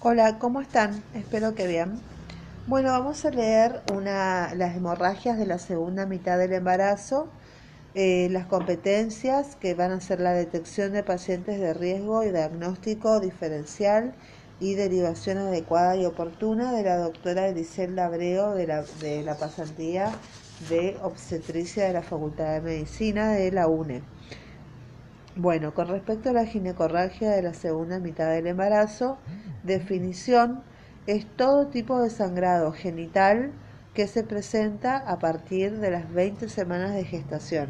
Hola, ¿cómo están? Espero que bien. Bueno, vamos a leer una, las hemorragias de la segunda mitad del embarazo, eh, las competencias que van a ser la detección de pacientes de riesgo y diagnóstico diferencial y derivación adecuada y oportuna de la doctora Griselda Abreu de la, de la pasantía de obstetricia de la Facultad de Medicina de la UNE. Bueno, con respecto a la ginecorragia de la segunda mitad del embarazo, definición es todo tipo de sangrado genital que se presenta a partir de las 20 semanas de gestación.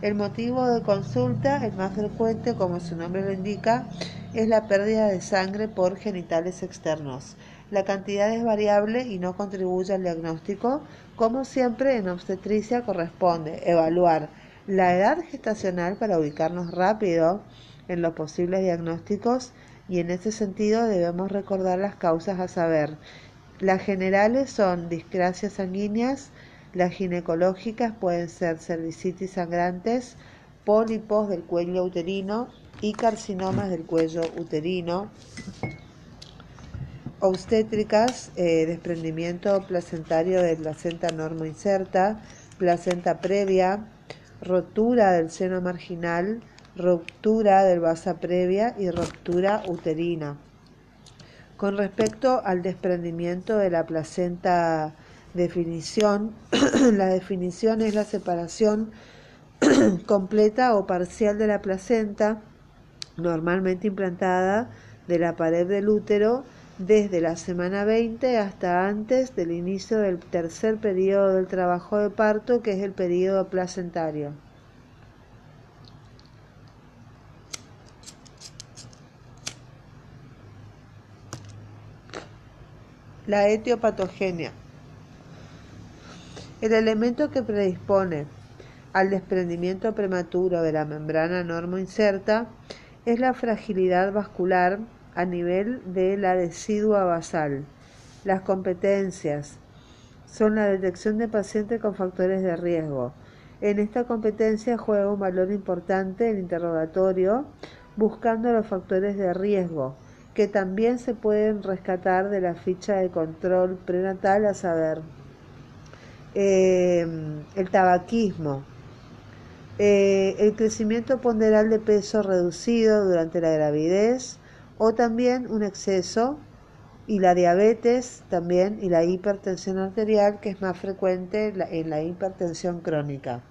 El motivo de consulta, el más frecuente, como su nombre lo indica, es la pérdida de sangre por genitales externos. La cantidad es variable y no contribuye al diagnóstico. Como siempre, en obstetricia corresponde evaluar la edad gestacional para ubicarnos rápido en los posibles diagnósticos y en ese sentido debemos recordar las causas a saber. Las generales son discrasias sanguíneas, las ginecológicas pueden ser cervicitis sangrantes, pólipos del cuello uterino y carcinomas del cuello uterino, obstétricas, eh, desprendimiento placentario de placenta normo inserta, placenta previa, rotura del seno marginal, ruptura del basa previa y ruptura uterina. Con respecto al desprendimiento de la placenta definición, la definición es la separación completa o parcial de la placenta, normalmente implantada de la pared del útero desde la semana 20 hasta antes del inicio del tercer periodo del trabajo de parto, que es el periodo placentario. La etiopatogenia. El elemento que predispone al desprendimiento prematuro de la membrana normo inserta es la fragilidad vascular a nivel de la decidua basal. Las competencias son la detección de pacientes con factores de riesgo. En esta competencia juega un valor importante el interrogatorio buscando los factores de riesgo que también se pueden rescatar de la ficha de control prenatal, a saber, eh, el tabaquismo, eh, el crecimiento ponderal de peso reducido durante la gravidez, o también un exceso y la diabetes también y la hipertensión arterial que es más frecuente en la hipertensión crónica.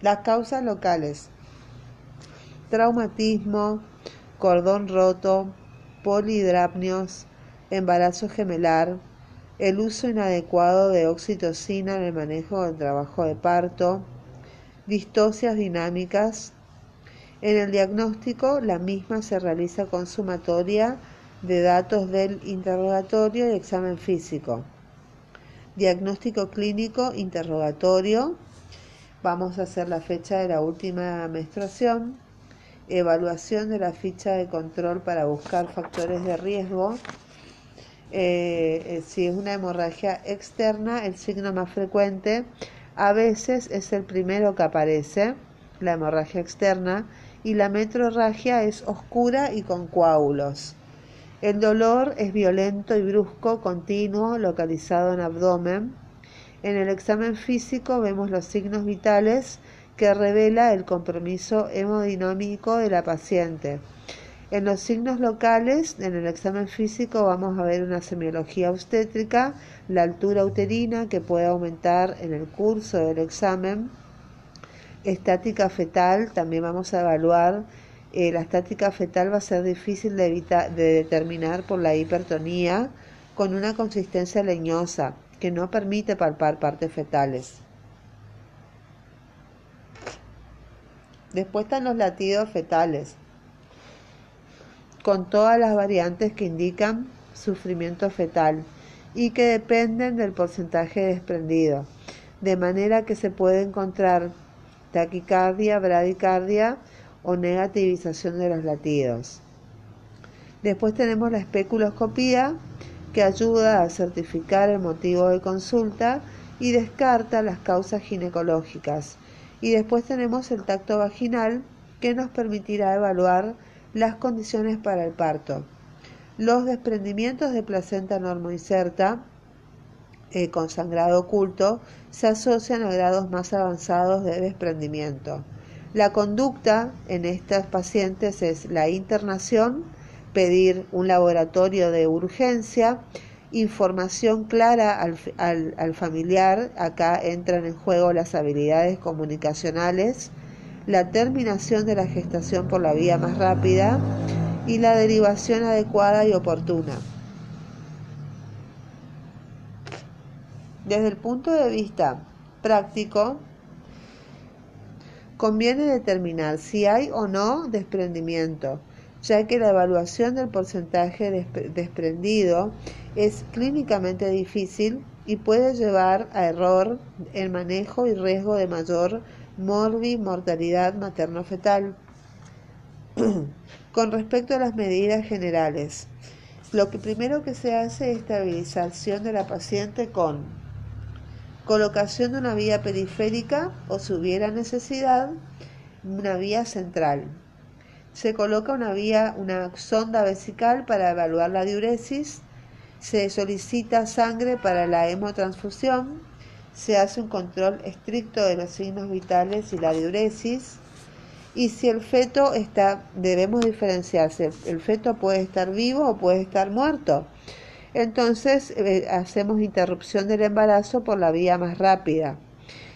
Las causas locales. Traumatismo, cordón roto, polidrapnios, embarazo gemelar, el uso inadecuado de oxitocina en el manejo del trabajo de parto, distocias dinámicas, en el diagnóstico, la misma se realiza con sumatoria de datos del interrogatorio y examen físico. Diagnóstico clínico, interrogatorio. Vamos a hacer la fecha de la última menstruación. Evaluación de la ficha de control para buscar factores de riesgo. Eh, eh, si es una hemorragia externa, el signo más frecuente a veces es el primero que aparece, la hemorragia externa, y la metrorragia es oscura y con coágulos. El dolor es violento y brusco, continuo, localizado en abdomen. En el examen físico vemos los signos vitales que revela el compromiso hemodinómico de la paciente. En los signos locales, en el examen físico, vamos a ver una semiología obstétrica, la altura uterina que puede aumentar en el curso del examen, estática fetal, también vamos a evaluar. Eh, la estática fetal va a ser difícil de, de determinar por la hipertonía con una consistencia leñosa que no permite palpar partes fetales. Después están los latidos fetales, con todas las variantes que indican sufrimiento fetal y que dependen del porcentaje desprendido, de manera que se puede encontrar taquicardia, bradicardia o negativización de los latidos. Después tenemos la especuloscopía que ayuda a certificar el motivo de consulta y descarta las causas ginecológicas. Y después tenemos el tacto vaginal que nos permitirá evaluar las condiciones para el parto. Los desprendimientos de placenta normoinserta eh, con sangrado oculto se asocian a grados más avanzados de desprendimiento. La conducta en estas pacientes es la internación, pedir un laboratorio de urgencia, información clara al, al, familiar, acá entran en juego las habilidades comunicacionales, la terminación de la gestación por la vía más rápida y la derivación adecuada y oportuna. Desde el punto de vista práctico, conviene determinar si hay o no desprendimiento, ya que la evaluación del porcentaje desprendido es clínicamente difícil y puede llevar a error el manejo y riesgo de mayor morbi mortalidad materno-fetal. Con respecto a las medidas generales, lo que primero que se hace es estabilización de la paciente con colocación de una vía periférica o si hubiera necesidad, una vía central. Se coloca una vía, una sonda vesical para evaluar la diuresis, se solicita sangre para la hemotransfusión, se hace un control estricto de los signos vitales y la diuresis, y si el feto está, debemos diferenciarse, el feto puede estar vivo o puede estar muerto. Entonces eh, hacemos interrupción del embarazo por la vía más rápida.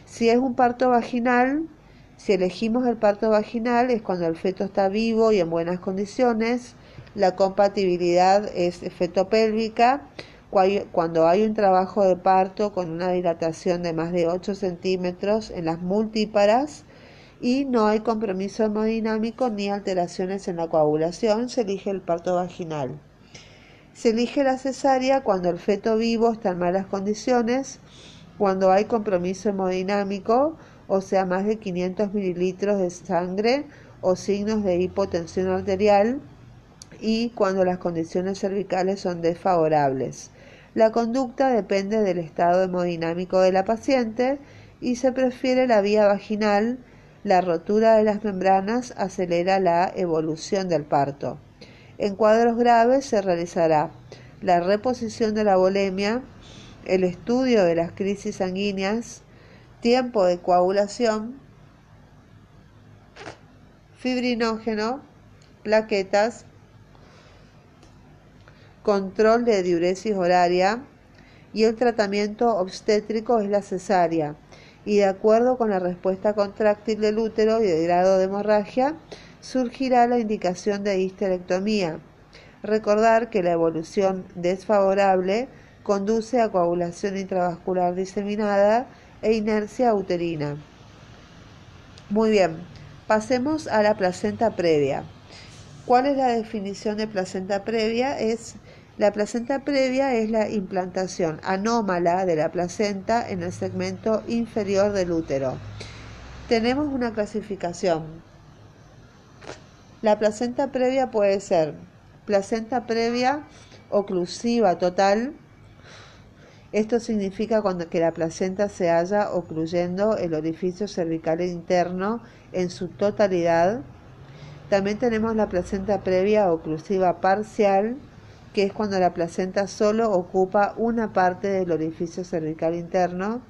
Si es un parto vaginal, si elegimos el parto vaginal es cuando el feto está vivo y en buenas condiciones. La compatibilidad es fetopélvica. Cuando hay un trabajo de parto con una dilatación de más de 8 centímetros en las multíparas y no hay compromiso hemodinámico ni alteraciones en la coagulación, se elige el parto vaginal. Se elige la cesárea cuando el feto vivo está en malas condiciones, cuando hay compromiso hemodinámico, o sea, más de 500 mililitros de sangre o signos de hipotensión arterial, y cuando las condiciones cervicales son desfavorables. La conducta depende del estado hemodinámico de la paciente y se prefiere la vía vaginal. La rotura de las membranas acelera la evolución del parto. En cuadros graves se realizará la reposición de la bulimia, el estudio de las crisis sanguíneas, tiempo de coagulación, fibrinógeno, plaquetas, control de diuresis horaria y el tratamiento obstétrico es la cesárea. Y de acuerdo con la respuesta contráctil del útero y el grado de hemorragia, surgirá la indicación de histerectomía. Recordar que la evolución desfavorable conduce a coagulación intravascular diseminada e inercia uterina. Muy bien, pasemos a la placenta previa. ¿Cuál es la definición de placenta previa? Es la placenta previa es la implantación anómala de la placenta en el segmento inferior del útero. Tenemos una clasificación la placenta previa puede ser placenta previa oclusiva total. Esto significa cuando que la placenta se halla ocluyendo el orificio cervical interno en su totalidad. También tenemos la placenta previa oclusiva parcial, que es cuando la placenta solo ocupa una parte del orificio cervical interno.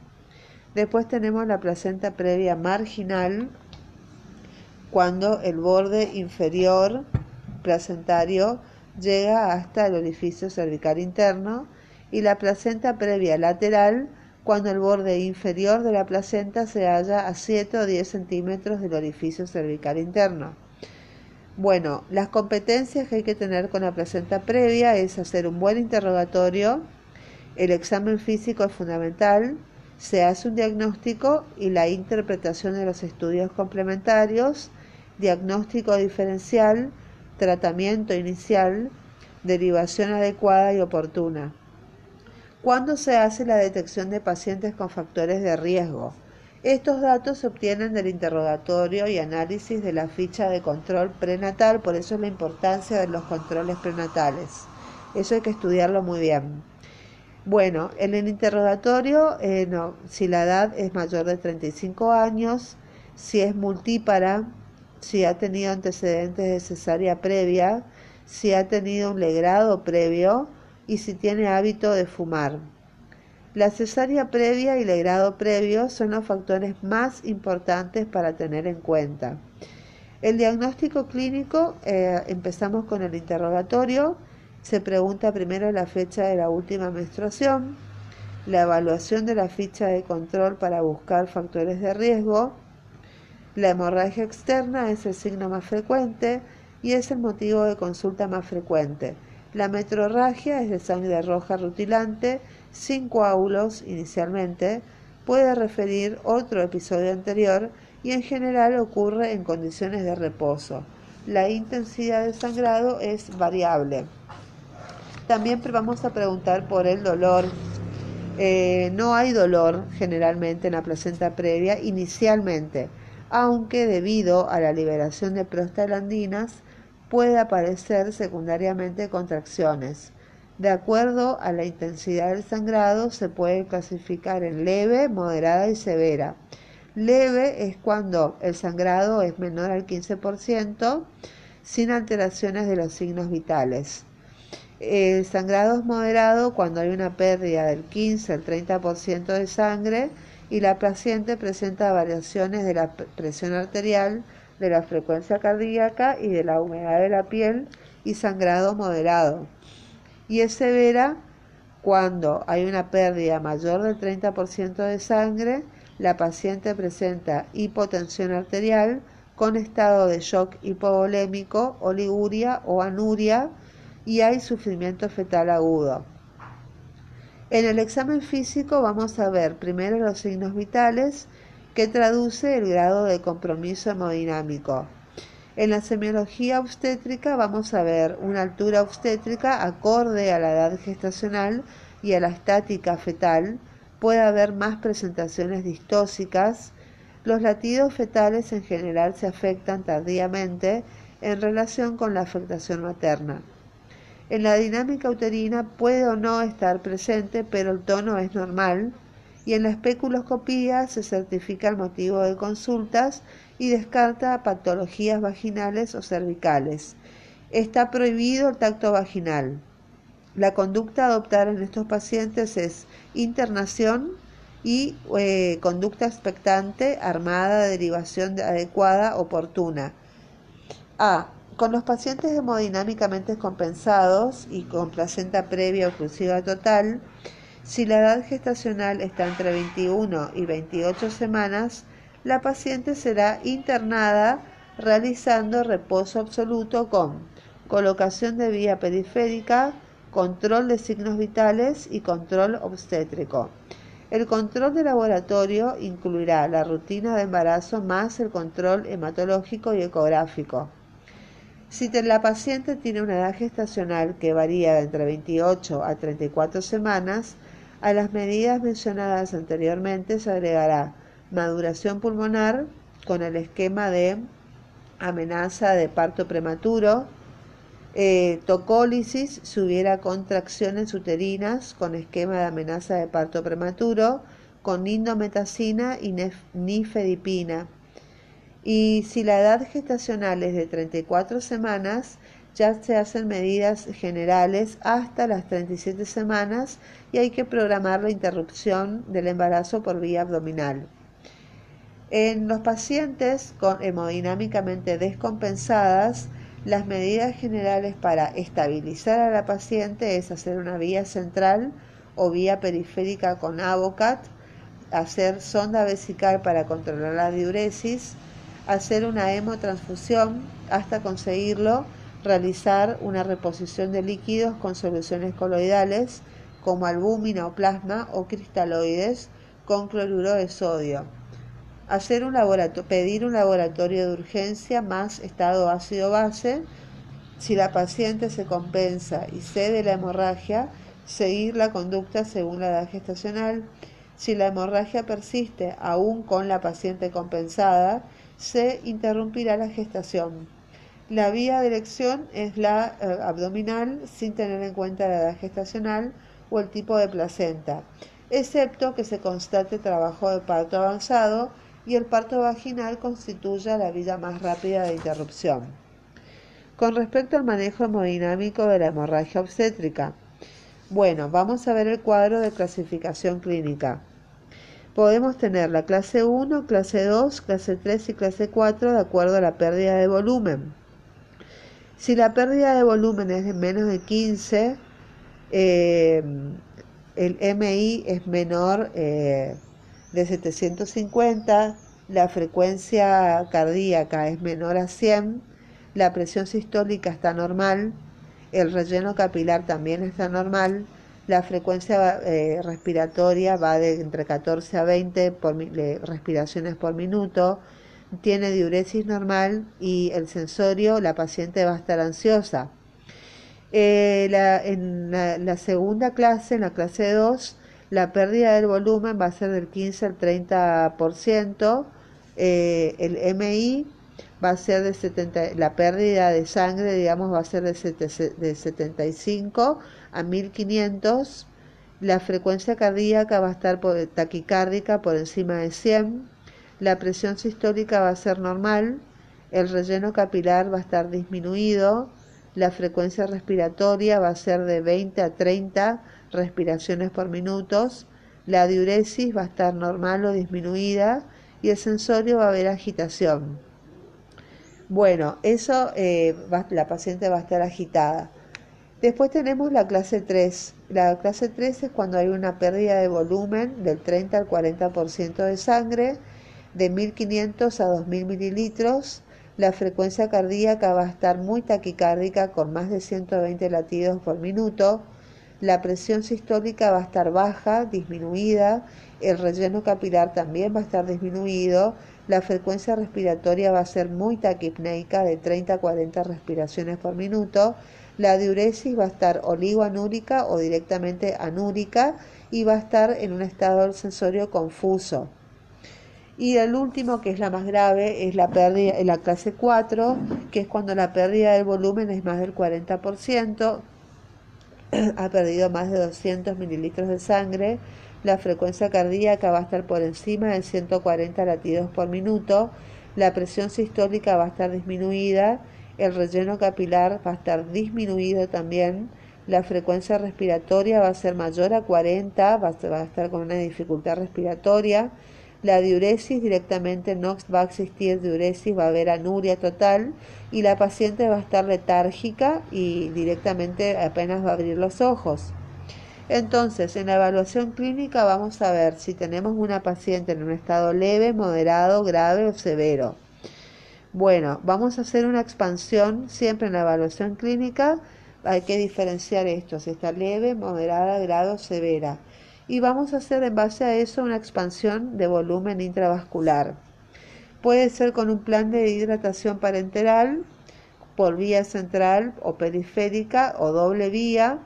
Después tenemos la placenta previa marginal, cuando el borde inferior placentario llega hasta el orificio cervical interno y la placenta previa lateral cuando el borde inferior de la placenta se halla a 7 o 10 centímetros del orificio cervical interno. Bueno, las competencias que hay que tener con la placenta previa es hacer un buen interrogatorio, el examen físico es fundamental, se hace un diagnóstico y la interpretación de los estudios complementarios, diagnóstico diferencial, tratamiento inicial, derivación adecuada y oportuna. ¿Cuándo se hace la detección de pacientes con factores de riesgo? Estos datos se obtienen del interrogatorio y análisis de la ficha de control prenatal, por eso es la importancia de los controles prenatales. Eso hay que estudiarlo muy bien. Bueno, en el interrogatorio, eh, si la edad es mayor de 35 años, si es multípara, si ha tenido antecedentes de cesárea previa, si ha tenido un legrado previo y si tiene hábito de fumar. La cesárea previa y legrado previo son los factores más importantes para tener en cuenta. El diagnóstico clínico, eh, empezamos con el interrogatorio, se pregunta primero la fecha de la última menstruación, la evaluación de la ficha de control para buscar factores de riesgo, la hemorragia externa es el signo más frecuente y es el motivo de consulta más frecuente. La metrorragia es de sangre roja rutilante, sin coágulos inicialmente, puede referir otro episodio anterior y en general ocurre en condiciones de reposo. La intensidad de sangrado es variable. También vamos a preguntar por el dolor. Eh, no hay dolor generalmente en la placenta previa inicialmente aunque debido a la liberación de prostaglandinas puede aparecer secundariamente contracciones. De acuerdo a la intensidad del sangrado se puede clasificar en leve, moderada y severa. Leve es cuando el sangrado es menor al 15% sin alteraciones de los signos vitales. El sangrado es moderado cuando hay una pérdida del 15 al 30% de sangre y la paciente presenta variaciones de la presión arterial, de la frecuencia cardíaca y de la humedad de la piel y sangrado moderado. Y es severa cuando hay una pérdida mayor del 30% de sangre, la paciente presenta hipotensión arterial con estado de shock hipovolémico, oliguria o anuria y hay sufrimiento fetal agudo. En el examen físico vamos a ver primero los signos vitales que traduce el grado de compromiso hemodinámico. En la semiología obstétrica vamos a ver una altura obstétrica acorde a la edad gestacional y a la estática fetal. Puede haber más presentaciones distóxicas. Los latidos fetales en general se afectan tardíamente en relación con la afectación materna. En la dinámica uterina puede o no estar presente, pero el tono es normal. Y en la especuloscopía se certifica el motivo de consultas y descarta patologías vaginales o cervicales. Está prohibido el tacto vaginal. La conducta a adoptar en estos pacientes es internación y eh, conducta expectante, armada, derivación adecuada, oportuna. A. Con los pacientes hemodinámicamente compensados y con placenta previa oclusiva total, si la edad gestacional está entre 21 y 28 semanas, la paciente será internada realizando reposo absoluto con colocación de vía periférica, control de signos vitales y control obstétrico. El control de laboratorio incluirá la rutina de embarazo más el control hematológico y ecográfico. Si la paciente tiene una edad gestacional que varía entre 28 a 34 semanas, a las medidas mencionadas anteriormente se agregará maduración pulmonar con el esquema de amenaza de parto prematuro, eh, tocólisis si hubiera contracciones uterinas con esquema de amenaza de parto prematuro, con indometacina y nifedipina y si la edad gestacional es de 34 semanas, ya se hacen medidas generales hasta las 37 semanas y hay que programar la interrupción del embarazo por vía abdominal. En los pacientes hemodinámicamente descompensadas, las medidas generales para estabilizar a la paciente es hacer una vía central o vía periférica con Avocat, hacer sonda vesical para controlar la diuresis, hacer una hemotransfusión hasta conseguirlo, realizar una reposición de líquidos con soluciones coloidales como albúmina o plasma o cristaloides con cloruro de sodio. Hacer un pedir un laboratorio de urgencia más estado ácido-base. Si la paciente se compensa y cede la hemorragia, seguir la conducta según la edad gestacional. Si la hemorragia persiste aún con la paciente compensada, se interrumpirá la gestación. La vía de elección es la eh, abdominal sin tener en cuenta la edad gestacional o el tipo de placenta, excepto que se constate trabajo de parto avanzado y el parto vaginal constituye la vía más rápida de interrupción. Con respecto al manejo hemodinámico de la hemorragia obstétrica, bueno, vamos a ver el cuadro de clasificación clínica. Podemos tener la clase 1, clase 2, clase 3 y clase 4 de acuerdo a la pérdida de volumen. Si la pérdida de volumen es de menos de 15, eh, el MI es menor eh, de 750, la frecuencia cardíaca es menor a 100, la presión sistólica está normal, el relleno capilar también está normal, la frecuencia eh, respiratoria va de entre 14 a 20 respiraciones por minuto, tiene diuresis normal y el sensorio, la paciente va a estar ansiosa. Eh, en la, segunda clase, en la clase 2, la pérdida del volumen va a ser del 15 al 30%, eh, el MI va a ser de 70, la pérdida de sangre, digamos, va a ser de, de 75 a 1500, la frecuencia cardíaca va a estar por, taquicárdica por encima de 100, la presión sistólica va a ser normal, el relleno capilar va a estar disminuido, la frecuencia respiratoria va a ser de 20 a 30 respiraciones por minuto, la diuresis va a estar normal o disminuida y el sensorio va a haber agitación. Bueno, eso eh, la paciente va a estar agitada. Después tenemos la clase 3. La clase 3 es cuando hay una pérdida de volumen del 30 al 40% de sangre, de 1500 a 2000 mililitros. La frecuencia cardíaca va a estar muy taquicárdica con más de 120 latidos por minuto. La presión sistólica va a estar baja, disminuida. El relleno capilar también va a estar disminuido la frecuencia respiratoria va a ser muy taquipneica de 30 a 40 respiraciones por minuto. La diuresis va a estar oligoanúrica o directamente anúrica y va a estar en un estado sensorio confuso. Y el último, que es la más grave, es la pérdida en la clase 4, que es cuando la pérdida del volumen es más del 40%, ha perdido más de 200 mililitros de sangre, la frecuencia cardíaca va a estar por encima de 140 latidos por minuto, la presión sistólica va a estar disminuida, el relleno capilar va a estar disminuido también, la frecuencia respiratoria va a ser mayor a 40, va a estar con una dificultad respiratoria, la diuresis directamente no va a existir diuresis, va a haber anuria total y la paciente va a estar letárgica y directamente apenas va a abrir los ojos. Entonces, en la evaluación clínica vamos a ver si tenemos una paciente en un estado leve, moderado, grave o severo. Bueno, vamos a hacer una expansión siempre en la evaluación clínica. Hay que diferenciar esto, si está leve, moderada, grave o severa. Y vamos a hacer en base a eso una expansión de volumen intravascular. Puede ser con un plan de hidratación parenteral por vía central o periférica o doble vía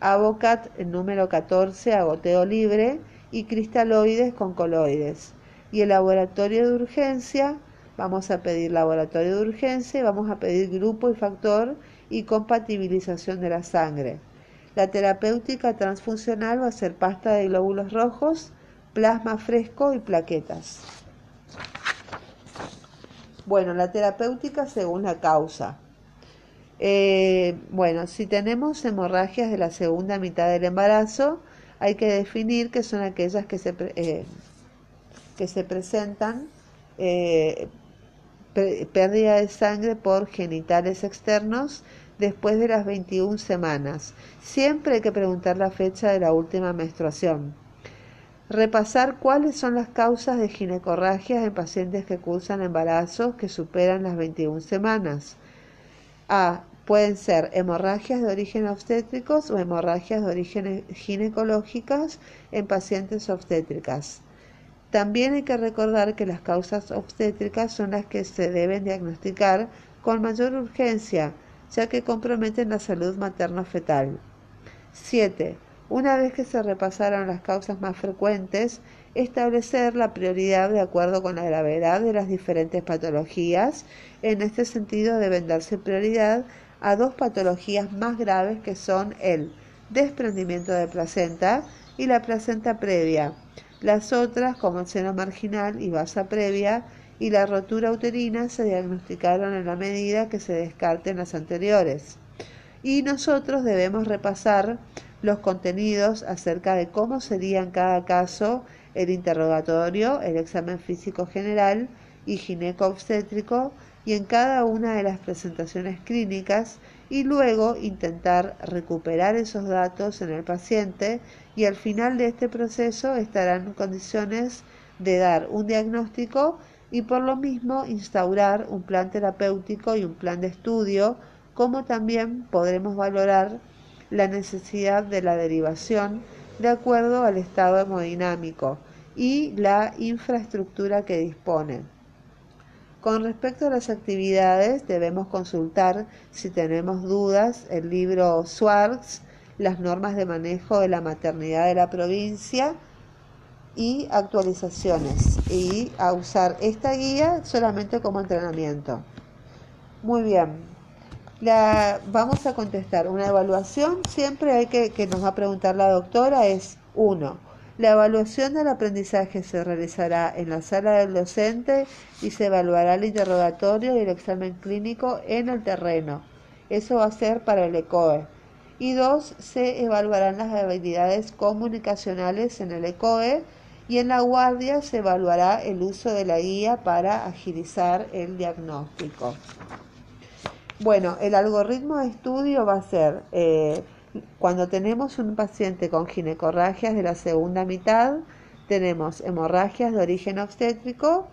Avocat número 14 agoteo libre y cristaloides con coloides. Y el laboratorio de urgencia, vamos a pedir laboratorio de urgencia, vamos a pedir grupo y factor y compatibilización de la sangre. La terapéutica transfuncional va a ser pasta de glóbulos rojos, plasma fresco y plaquetas. Bueno, la terapéutica según la causa. Eh, bueno, si tenemos hemorragias de la segunda mitad del embarazo, hay que definir que son aquellas que se, eh, que se presentan eh, pérdida de sangre por genitales externos después de las 21 semanas. Siempre hay que preguntar la fecha de la última menstruación. Repasar cuáles son las causas de ginecorragias en pacientes que cursan embarazos que superan las 21 semanas. A. Pueden ser hemorragias de origen obstétricos o hemorragias de origen ginecológicas en pacientes obstétricas. También hay que recordar que las causas obstétricas son las que se deben diagnosticar con mayor urgencia, ya que comprometen la salud materno-fetal. 7. Una vez que se repasaron las causas más frecuentes, establecer la prioridad de acuerdo con la gravedad de las diferentes patologías. En este sentido deben darse prioridad a dos patologías más graves que son el desprendimiento de placenta y la placenta previa, Las otras, como el seno marginal y basa previa, y la rotura uterina se diagnosticaron en la medida que se descarten las anteriores. Y nosotros debemos repasar los contenidos acerca de cómo sería en cada caso el interrogatorio, el examen físico general y gineco-obstétrico y en cada una de las presentaciones clínicas y luego intentar recuperar esos datos en el paciente y al final de este proceso estarán en condiciones de dar un diagnóstico y por lo mismo instaurar un plan terapéutico y un plan de estudio, como también podremos valorar la necesidad de la derivación de acuerdo al estado hemodinámico y la infraestructura que dispone. Con respecto a las actividades, debemos consultar si tenemos dudas el libro Swartz, las normas de manejo de la maternidad de la provincia y actualizaciones y a usar esta guía solamente como entrenamiento. Muy bien, la, vamos a contestar una evaluación, siempre hay que, que nos va a preguntar la doctora, es uno. La evaluación del aprendizaje se realizará en la sala del docente y se evaluará el interrogatorio y el examen clínico en el terreno. Eso va a ser para el ECOE. Y dos, se evaluarán las habilidades comunicacionales en el ECOE y en la guardia se evaluará el uso de la guía para agilizar el diagnóstico. Bueno, el algoritmo de estudio va a ser eh, cuando tenemos un paciente con ginecorragias de la segunda mitad, tenemos hemorragias de origen obstétrico,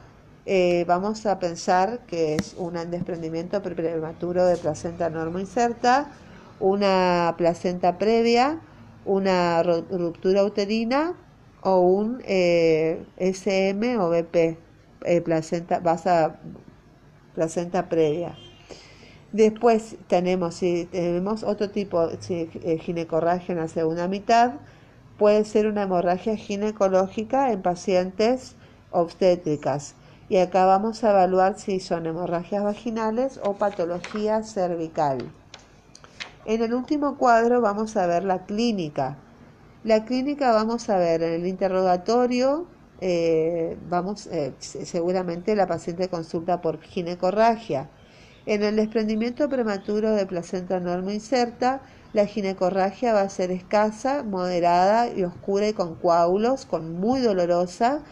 eh, vamos a pensar que es un desprendimiento prematuro de placenta inserta, una placenta previa, una ruptura uterina o un eh, SM o BP, eh, placenta, placenta previa. Después tenemos, si tenemos otro tipo, de eh, ginecorragia en la segunda mitad, puede ser una hemorragia ginecológica en pacientes obstétricas. Y acá vamos a evaluar si son hemorragias vaginales o patología cervical. En el último cuadro vamos a ver la clínica. La clínica vamos a ver en el interrogatorio, eh, vamos, eh, seguramente la paciente consulta por ginecorragia en el desprendimiento prematuro de placenta norma inserta, la ginecorragia va a ser escasa, moderada y oscura y con coágulos, con muy dolorosa.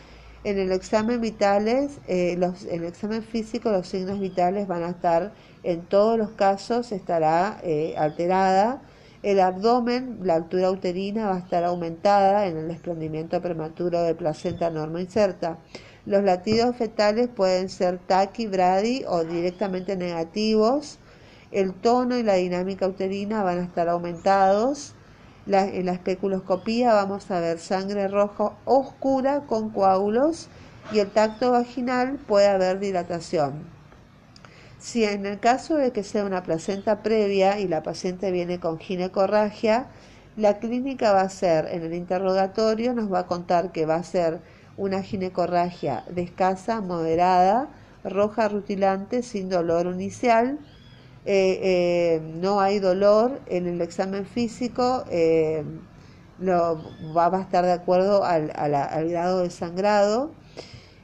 En el examen vitales, eh, en el examen físico, los signos vitales van a estar, en todos los casos, estará eh, alterada. El abdomen, la altura uterina va a estar aumentada en el desprendimiento prematuro de placenta norma inserta. Los latidos fetales pueden ser brady o directamente negativos. El tono y la dinámica uterina van a estar aumentados. en la especuloscopía vamos a ver sangre roja oscura con coágulos y el tacto vaginal puede haber dilatación. Si en el caso de que sea una placenta previa y la paciente viene con ginecorragia, la clínica va a ser, en el interrogatorio nos va a contar que va a ser una ginecorragia de escasa, moderada, roja rutilante, sin dolor inicial. Eh, eh, no hay dolor en el examen físico, eh, va a estar de acuerdo al, al grado de sangrado.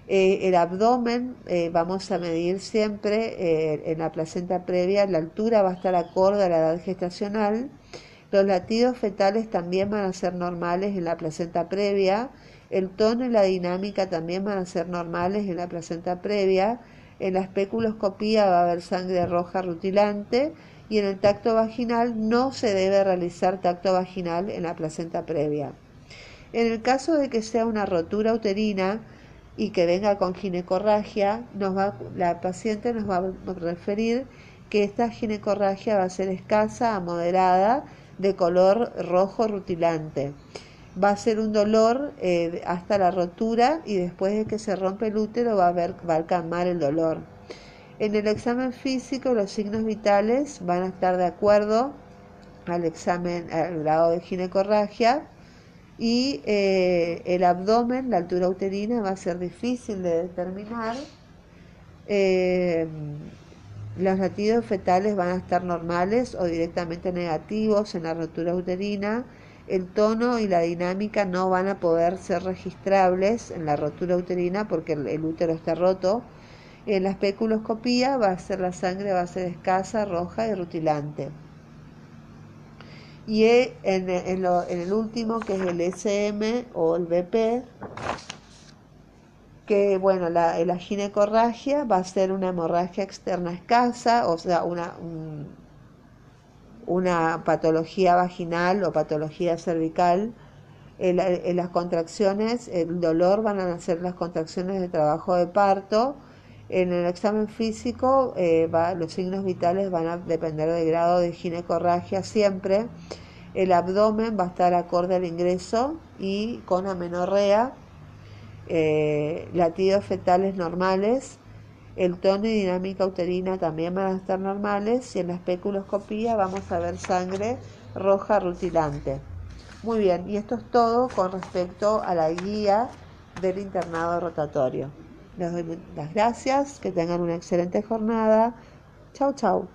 el abdomen vamos a medir siempre en la placenta previa, la altura va a estar acorde a la edad gestacional. Los latidos fetales también van a ser normales en la placenta previa el tono y la dinámica también van a ser normales en la placenta previa. En la especuloscopía va a haber sangre roja rutilante y en el tacto vaginal no se debe realizar tacto vaginal en la placenta previa. En el caso de que sea una rotura uterina y que venga con ginecorragia, va, la paciente nos va a referir que esta ginecorragia va a ser escasa a moderada de color rojo rutilante va a ser un dolor eh, hasta la rotura y después de que se rompe el útero va a, ver, va a calmar el dolor. En el examen físico los signos vitales van a estar de acuerdo al examen, al grado de ginecorragia y eh, el abdomen, la altura uterina va a ser difícil de determinar. Eh, los latidos fetales van a estar normales o directamente negativos en la rotura uterina el tono y la dinámica no van a poder ser registrables en la rotura uterina porque el, útero está roto. En la especuloscopía va a ser la sangre va a ser escasa, roja y rutilante. Y en, en, el último, que es el SM o el BP, que bueno, la, la ginecorragia va a ser una hemorragia externa escasa, o sea, una, una patología vaginal o patología cervical. En, las contracciones, el dolor van a ser las contracciones de trabajo de parto. En el examen físico, eh, los signos vitales van a depender del grado de ginecorragia siempre. El abdomen va a estar acorde al ingreso y con amenorrea, eh, latidos fetales normales, el tono y dinámica uterina también van a estar normales y en la especuloscopía vamos a ver sangre roja rutilante. Muy bien, y esto es todo con respecto a la guía del internado rotatorio. Les doy las gracias, que tengan una excelente jornada. Chau, chau.